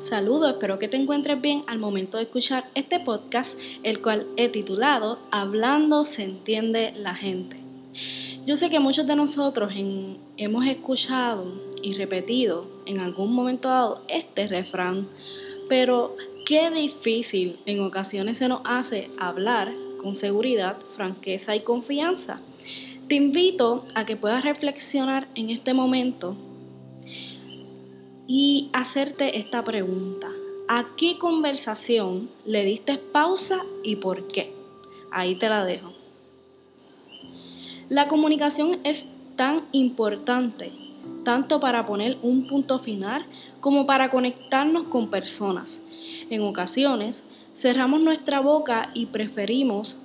Saludos, espero que te encuentres bien al momento de escuchar este podcast, el cual he titulado Hablando se entiende la gente. Yo sé que muchos de nosotros hemos escuchado y repetido en algún momento dado este refrán, pero qué difícil en ocasiones se nos hace hablar con seguridad, franqueza y confianza. Te invito a que puedas reflexionar en este momento y hacerte esta pregunta. ¿A qué conversación le diste pausa y por qué? Ahí te la dejo. La comunicación es tan importante, tanto para poner un punto final como para conectarnos con personas. En ocasiones, cerramos nuestra boca y preferimos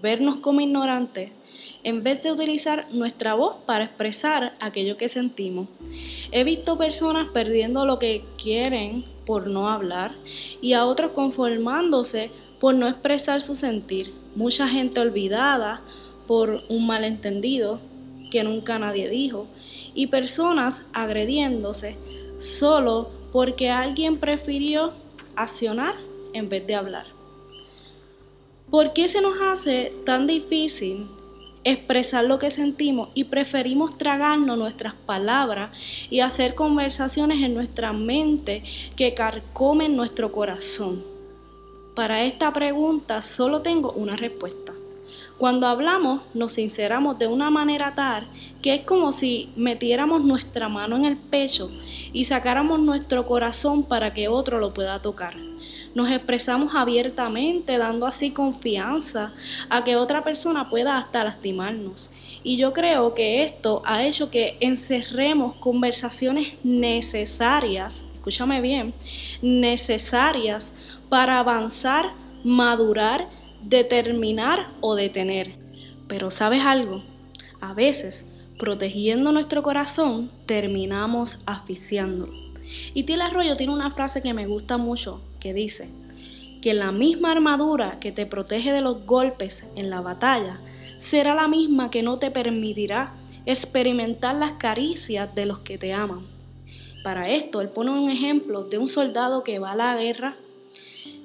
vernos como ignorantes en vez de utilizar nuestra voz para expresar aquello que sentimos. He visto personas perdiendo lo que quieren por no hablar y a otros conformándose por no expresar su sentir. Mucha gente olvidada por un malentendido que nunca nadie dijo y personas agrediéndose solo porque alguien prefirió accionar en vez de hablar. ¿Por qué se nos hace tan difícil expresar lo que sentimos y preferimos tragarnos nuestras palabras y hacer conversaciones en nuestra mente que carcomen nuestro corazón. Para esta pregunta solo tengo una respuesta. Cuando hablamos nos sinceramos de una manera tal que es como si metiéramos nuestra mano en el pecho y sacáramos nuestro corazón para que otro lo pueda tocar nos expresamos abiertamente, dando así confianza a que otra persona pueda hasta lastimarnos. Y yo creo que esto ha hecho que encerremos conversaciones necesarias, escúchame bien, necesarias para avanzar, madurar, determinar o detener. Pero sabes algo, a veces protegiendo nuestro corazón terminamos asfixiándolo. Y Tila Arroyo tiene una frase que me gusta mucho, que dice que la misma armadura que te protege de los golpes en la batalla será la misma que no te permitirá experimentar las caricias de los que te aman. Para esto, él pone un ejemplo de un soldado que va a la guerra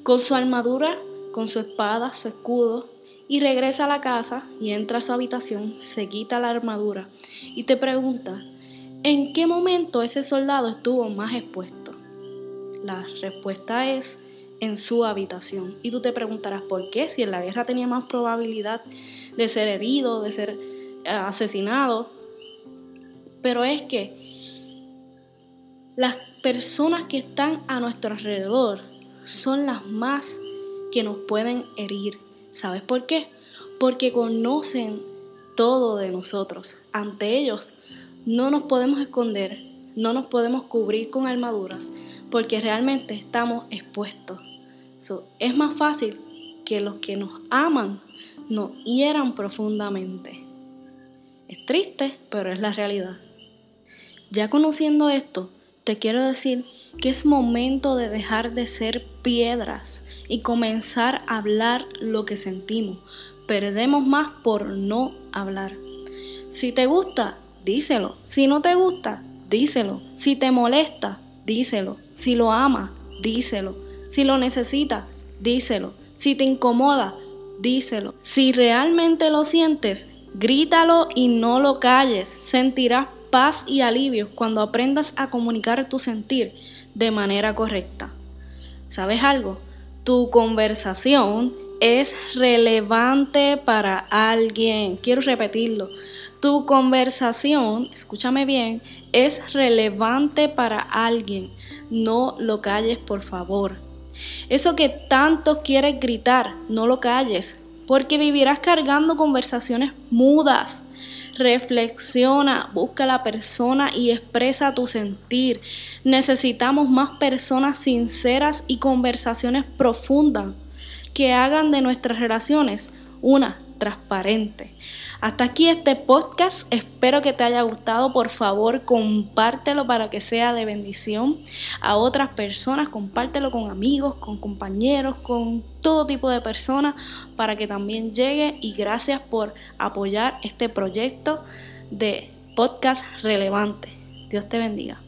con su armadura, con su espada, su escudo, y regresa a la casa y entra a su habitación, se quita la armadura y te pregunta, ¿En qué momento ese soldado estuvo más expuesto? La respuesta es en su habitación. Y tú te preguntarás por qué, si en la guerra tenía más probabilidad de ser herido, de ser eh, asesinado. Pero es que las personas que están a nuestro alrededor son las más que nos pueden herir. ¿Sabes por qué? Porque conocen todo de nosotros. Ante ellos no nos podemos esconder, no nos podemos cubrir con armaduras, porque realmente estamos expuestos. es más fácil que los que nos aman nos hieran profundamente. Es triste, pero es la realidad. Ya conociendo esto, te quiero decir que es momento de dejar de ser piedras y comenzar a hablar lo que sentimos. Perdemos más por no hablar. Si te gusta, díselo. Si no te gusta, díselo. Si te molesta, díselo. Si lo amas, díselo. Si lo necesitas, díselo. Si te incomoda, díselo. Si realmente lo sientes, grítalo y no lo calles. Sentirás paz y alivio cuando aprendas a comunicar tu sentir de manera correcta. ¿Sabes algo? Tu conversación es relevante para alguien. Quiero repetirlo. Tu conversación, escúchame bien, es relevante para alguien. No lo calles, por favor. Eso que tanto quieres gritar, no lo calles, porque vivirás cargando conversaciones mudas. Reflexiona, busca a la persona y expresa tu sentir. Necesitamos más personas sinceras y conversaciones profundas que hagan de nuestras relaciones una transparente. Hasta aquí este podcast. Espero que te haya gustado. Por favor, compártelo para que sea de bendición a otras personas. Compártelo con amigos, con compañeros, con todo tipo de personas para que también llegue. Y gracias por apoyar este proyecto de podcast relevante. Dios te bendiga.